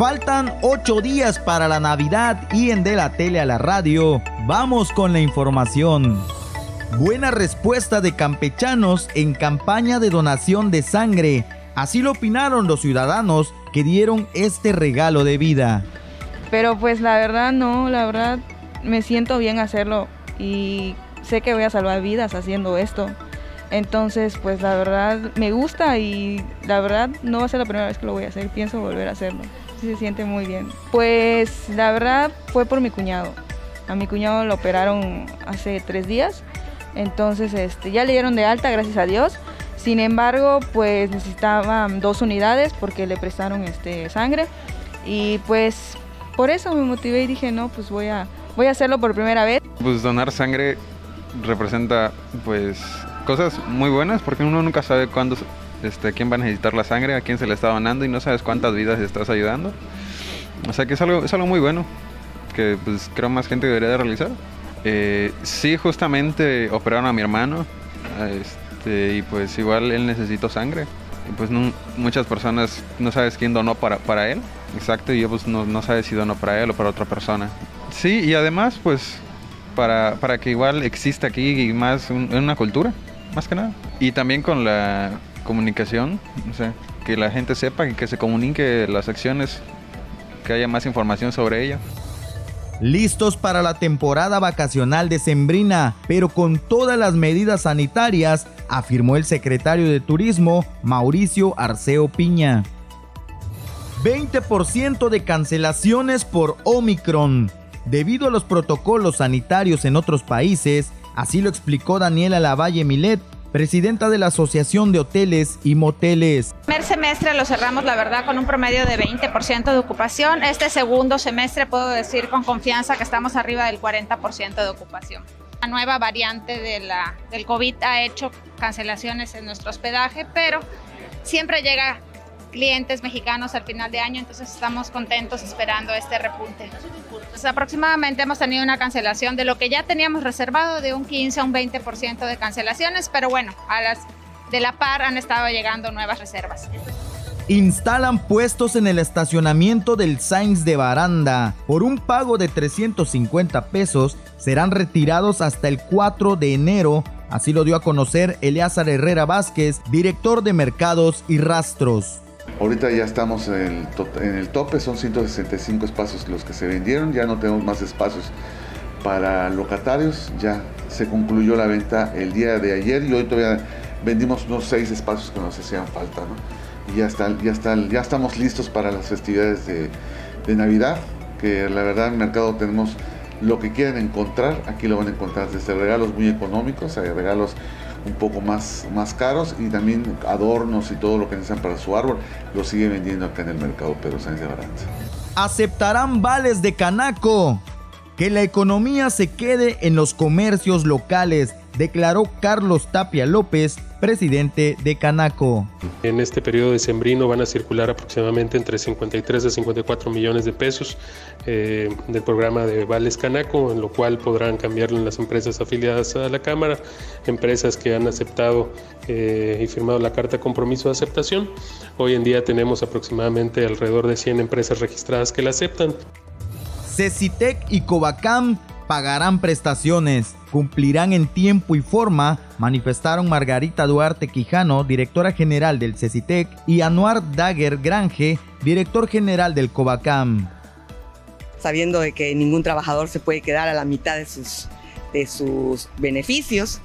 Faltan ocho días para la Navidad y en De la Tele a la Radio vamos con la información. Buena respuesta de campechanos en campaña de donación de sangre. Así lo opinaron los ciudadanos que dieron este regalo de vida. Pero pues la verdad no, la verdad me siento bien hacerlo y sé que voy a salvar vidas haciendo esto. Entonces, pues la verdad me gusta y la verdad no va a ser la primera vez que lo voy a hacer, pienso volver a hacerlo se siente muy bien. Pues la verdad fue por mi cuñado. A mi cuñado lo operaron hace tres días, entonces este, ya le dieron de alta, gracias a Dios. Sin embargo, pues necesitaban dos unidades porque le prestaron este, sangre y pues por eso me motivé y dije, no, pues voy a, voy a hacerlo por primera vez. Pues donar sangre representa pues cosas muy buenas porque uno nunca sabe cuándo este, quién va a necesitar la sangre, a quién se le está donando y no sabes cuántas vidas estás ayudando. O sea que es algo, es algo muy bueno que pues creo más gente debería de realizar. Eh, sí, justamente operaron a mi hermano este, y pues igual él necesitó sangre. Y pues muchas personas no sabes quién donó para, para él. Exacto, y yo pues no, no sabes si donó para él o para otra persona. Sí, y además pues para, para que igual exista aquí más una cultura, más que nada. Y también con la comunicación, que la gente sepa que se comunique las acciones, que haya más información sobre ella. Listos para la temporada vacacional de Sembrina, pero con todas las medidas sanitarias, afirmó el secretario de Turismo, Mauricio Arceo Piña. 20% de cancelaciones por Omicron. Debido a los protocolos sanitarios en otros países, así lo explicó Daniela Lavalle Milet, presidenta de la Asociación de Hoteles y Moteles. El primer semestre lo cerramos, la verdad, con un promedio de 20% de ocupación. Este segundo semestre puedo decir con confianza que estamos arriba del 40% de ocupación. La nueva variante de la, del COVID ha hecho cancelaciones en nuestro hospedaje, pero siempre llega clientes mexicanos al final de año, entonces estamos contentos esperando este repunte. Pues aproximadamente hemos tenido una cancelación de lo que ya teníamos reservado de un 15 a un 20% de cancelaciones, pero bueno, a las de la par han estado llegando nuevas reservas. Instalan puestos en el estacionamiento del Sainz de Baranda. Por un pago de 350 pesos serán retirados hasta el 4 de enero Así lo dio a conocer Eleazar Herrera Vázquez, director de Mercados y Rastros. Ahorita ya estamos en el, tope, son 165 espacios los que se vendieron, ya no tenemos más espacios para locatarios, ya se concluyó la venta el día de ayer y hoy todavía vendimos unos seis espacios que nos hacían falta, Y ya, está, ya, está, ya estamos listos para las festividades de, Navidad, que la verdad en el mercado tenemos lo que quieran encontrar, aquí lo van a encontrar desde regalos muy económicos, hay regalos un poco más, más caros y también adornos y todo lo que necesitan para su árbol, lo sigue vendiendo acá en el mercado Pedro Sánchez de Barranza. Aceptarán vales de Canaco. Que la economía se quede en los comercios locales, declaró Carlos Tapia López, presidente de Canaco. En este periodo de sembrino van a circular aproximadamente entre 53 a 54 millones de pesos eh, del programa de Vales Canaco, en lo cual podrán cambiarlo en las empresas afiliadas a la Cámara, empresas que han aceptado eh, y firmado la carta de compromiso de aceptación. Hoy en día tenemos aproximadamente alrededor de 100 empresas registradas que la aceptan. Cecitec y Covacam pagarán prestaciones, cumplirán en tiempo y forma, manifestaron Margarita Duarte Quijano, directora general del CECITEC, y Anuar Dagger Grange, director general del Covacam. Sabiendo de que ningún trabajador se puede quedar a la mitad de sus, de sus beneficios,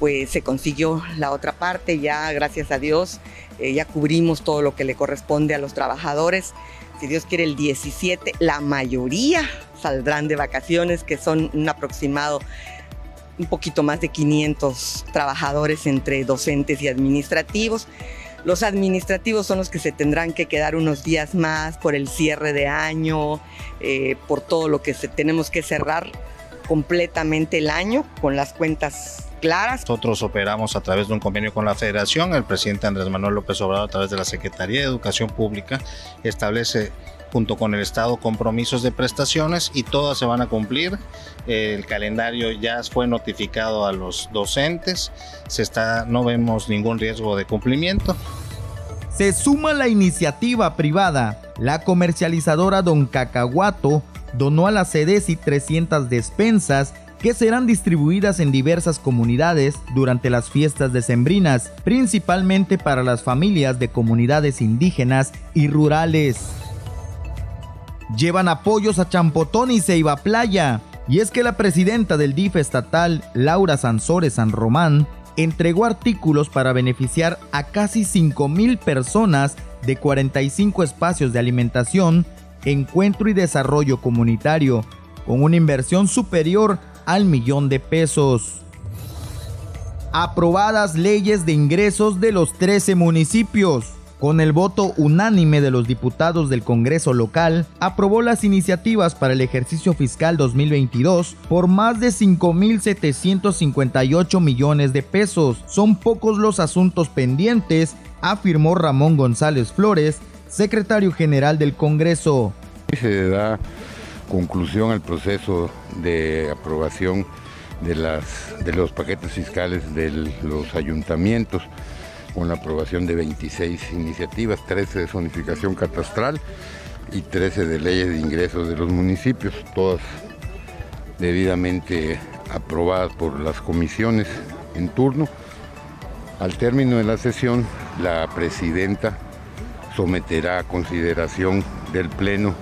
pues se consiguió la otra parte, ya gracias a Dios, eh, ya cubrimos todo lo que le corresponde a los trabajadores. Si Dios quiere el 17, la mayoría saldrán de vacaciones, que son un aproximado un poquito más de 500 trabajadores entre docentes y administrativos. Los administrativos son los que se tendrán que quedar unos días más por el cierre de año, eh, por todo lo que tenemos que cerrar completamente el año con las cuentas claras. Nosotros operamos a través de un convenio con la Federación. El presidente Andrés Manuel López Obrador, a través de la Secretaría de Educación Pública, establece junto con el Estado compromisos de prestaciones y todas se van a cumplir. El calendario ya fue notificado a los docentes, se está, no vemos ningún riesgo de cumplimiento. Se suma la iniciativa privada la comercializadora Don Cacahuato donó a la CEDESI 300 despensas que serán distribuidas en diversas comunidades durante las fiestas decembrinas, principalmente para las familias de comunidades indígenas y rurales. Llevan apoyos a Champotón y Ceiba Playa, y es que la presidenta del DIF estatal, Laura Sansores San Román, entregó artículos para beneficiar a casi 5.000 personas de 45 espacios de alimentación, encuentro y desarrollo comunitario, con una inversión superior al millón de pesos. Aprobadas leyes de ingresos de los 13 municipios. Con el voto unánime de los diputados del Congreso local, aprobó las iniciativas para el ejercicio fiscal 2022 por más de 5.758 millones de pesos. Son pocos los asuntos pendientes, afirmó Ramón González Flores, secretario general del Congreso. Se da conclusión al proceso de aprobación de, las, de los paquetes fiscales de los ayuntamientos con la aprobación de 26 iniciativas, 13 de zonificación catastral y 13 de leyes de ingresos de los municipios, todas debidamente aprobadas por las comisiones en turno. Al término de la sesión, la presidenta someterá a consideración del Pleno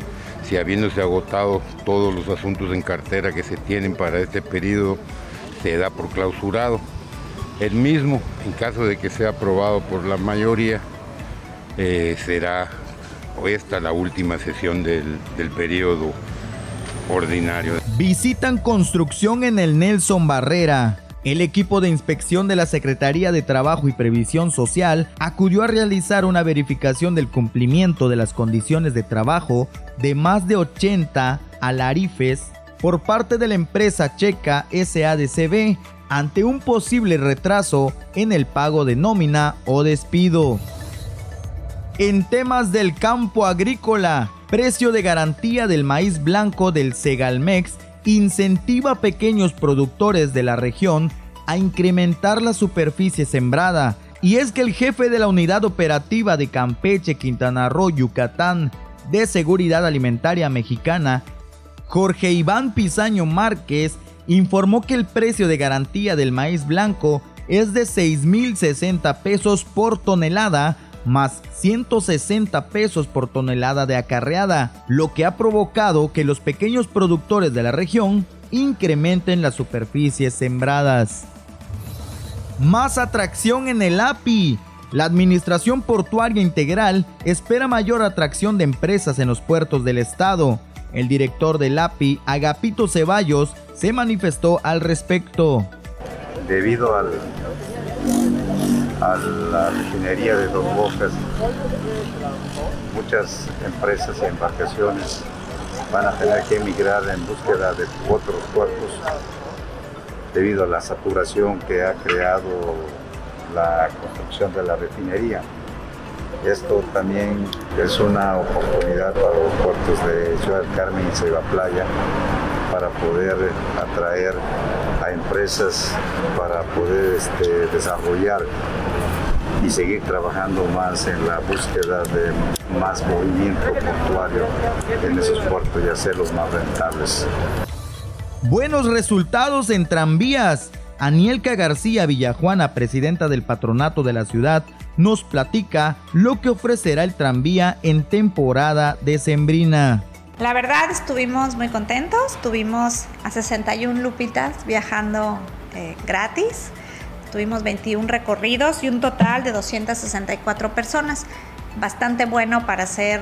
si habiéndose agotado todos los asuntos en cartera que se tienen para este periodo, se da por clausurado. El mismo, en caso de que sea aprobado por la mayoría, eh, será esta la última sesión del, del periodo ordinario. Visitan construcción en el Nelson Barrera. El equipo de inspección de la Secretaría de Trabajo y Previsión Social acudió a realizar una verificación del cumplimiento de las condiciones de trabajo de más de 80 alarifes por parte de la empresa checa SADCB ante un posible retraso en el pago de nómina o despido. En temas del campo agrícola, precio de garantía del maíz blanco del Segalmex incentiva a pequeños productores de la región a incrementar la superficie sembrada. Y es que el jefe de la unidad operativa de Campeche, Quintana Roo, Yucatán, de Seguridad Alimentaria Mexicana, Jorge Iván Pizaño Márquez, informó que el precio de garantía del maíz blanco es de 6.060 pesos por tonelada, más 160 pesos por tonelada de acarreada, lo que ha provocado que los pequeños productores de la región incrementen las superficies sembradas. Más atracción en el API. La Administración Portuaria Integral espera mayor atracción de empresas en los puertos del estado. El director del API, Agapito Ceballos, se manifestó al respecto. Debido al a la refinería de Dos Bocas, muchas empresas y embarcaciones van a tener que emigrar en búsqueda de otros puertos debido a la saturación que ha creado la construcción de la refinería. Esto también es una oportunidad para los puertos de Ciudad Carmen y Ceiba Playa para poder atraer a empresas para poder este, desarrollar y seguir trabajando más en la búsqueda de más movimiento portuario en esos puertos y hacerlos más rentables. Buenos resultados en tranvías. Anielka García Villajuana, presidenta del patronato de la ciudad, nos platica lo que ofrecerá el tranvía en temporada decembrina. La verdad estuvimos muy contentos, tuvimos a 61 lupitas viajando eh, gratis, tuvimos 21 recorridos y un total de 264 personas. Bastante bueno para ser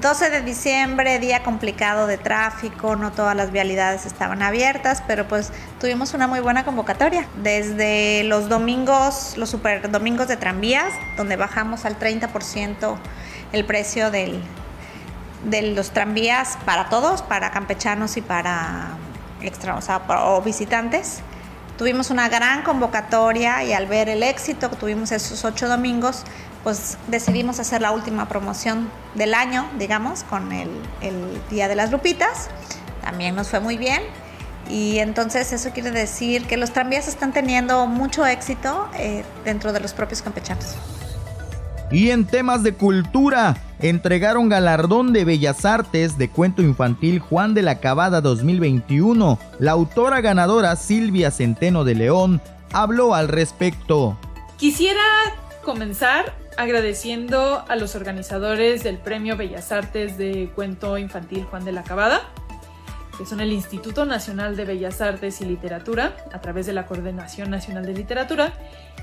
12 de diciembre, día complicado de tráfico, no todas las vialidades estaban abiertas, pero pues tuvimos una muy buena convocatoria. Desde los domingos, los super domingos de tranvías, donde bajamos al 30% el precio del, de los tranvías para todos, para campechanos y para extra, o, visitantes. Tuvimos una gran convocatoria y al ver el éxito que tuvimos esos ocho domingos, pues decidimos hacer la última promoción del año, digamos, con el, Día de las Lupitas. También nos fue muy bien. Y entonces eso quiere decir que los tranvías están teniendo mucho éxito eh, dentro de los propios campechanos. Y en temas de cultura, entregaron galardón de Bellas Artes de cuento infantil Juan de la Cabada 2021. La autora ganadora Silvia Centeno de León habló al respecto. Quisiera comenzar agradeciendo a los organizadores del Premio Bellas Artes de Cuento Infantil Juan de la Cabada, que son el Instituto Nacional de Bellas Artes y Literatura, a través de la Coordinación Nacional de Literatura,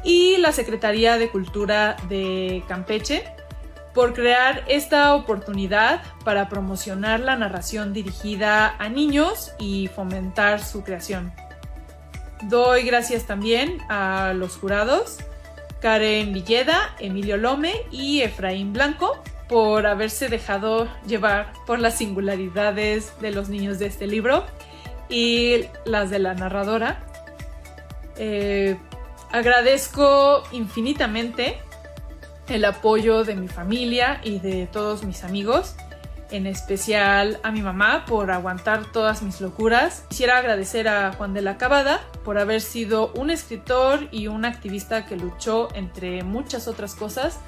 y la Secretaría de Cultura de Campeche, por crear esta oportunidad para promocionar la narración dirigida a niños y fomentar su creación. Doy gracias también a los jurados, Karen Villeda, Emilio Lome y Efraín Blanco, por haberse dejado llevar por las singularidades de los niños de este libro y las de la narradora. Eh, agradezco infinitamente el apoyo de mi familia y de todos mis amigos, en especial a mi mamá por aguantar todas mis locuras. Quisiera agradecer a Juan de la Cabada por haber sido un escritor y un activista que luchó, entre muchas otras cosas,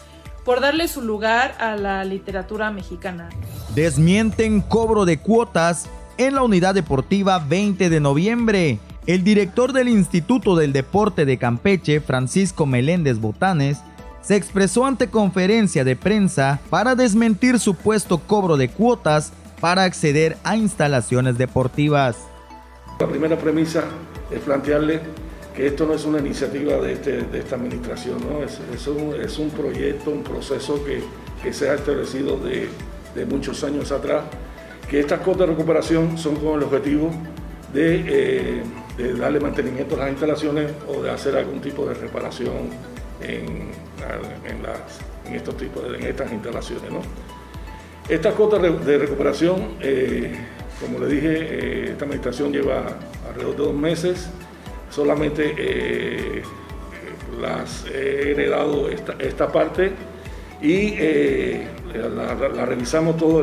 por darle su lugar a la literatura mexicana. Desmienten cobro de cuotas en la unidad deportiva 20 de noviembre. El director del Instituto del Deporte de Campeche, Francisco Meléndez Botanes, se expresó ante conferencia de prensa para desmentir supuesto cobro de cuotas para acceder a instalaciones deportivas. La primera premisa es plantearle que esto no es una iniciativa de, este, esta administración, ¿no? es, un, proyecto, un proceso que, se ha establecido de, muchos años atrás, que estas cuotas de recuperación son con el objetivo de, eh, de darle mantenimiento a las instalaciones o de hacer algún tipo de reparación en, en, estos tipos en estas instalaciones. ¿no? Estas cuotas de recuperación, eh, como le dije, eh, esta administración lleva alrededor de dos meses, solamente eh, las he heredado esta, esta parte y la, revisamos todo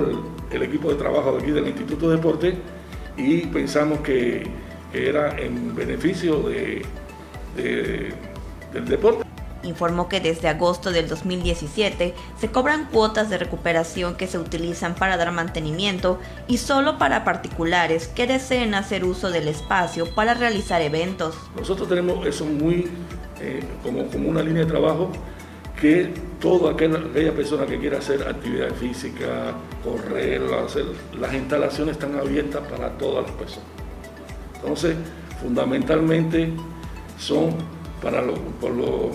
el, equipo de trabajo de aquí del Instituto de Deporte y pensamos que, era en beneficio de, del deporte informó que desde agosto del 2017 se cobran cuotas de recuperación que se utilizan para dar mantenimiento y solo para particulares que deseen hacer uso del espacio para realizar eventos. Nosotros tenemos eso muy eh, como, como una línea de trabajo que toda aquella, persona que quiera hacer actividad física, correr, hacer, las instalaciones están abiertas para todas las personas. Entonces, fundamentalmente son para lo, por, lo,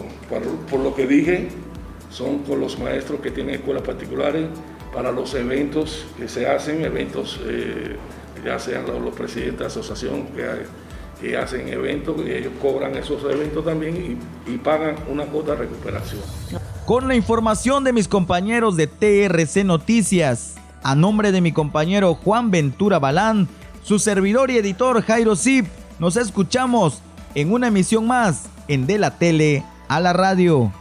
por, lo que dije, son con los maestros que tienen escuelas particulares, para los eventos que se hacen, eventos, eh, ya sean los, presidentes de asociación que, hacen eventos, y ellos cobran esos eventos también y, y pagan una cuota de recuperación. Con la información de mis compañeros de TRC Noticias, a nombre de mi compañero Juan Ventura Balán, su servidor y editor Jairo Zip, nos escuchamos en una emisión más en De la Tele a la Radio.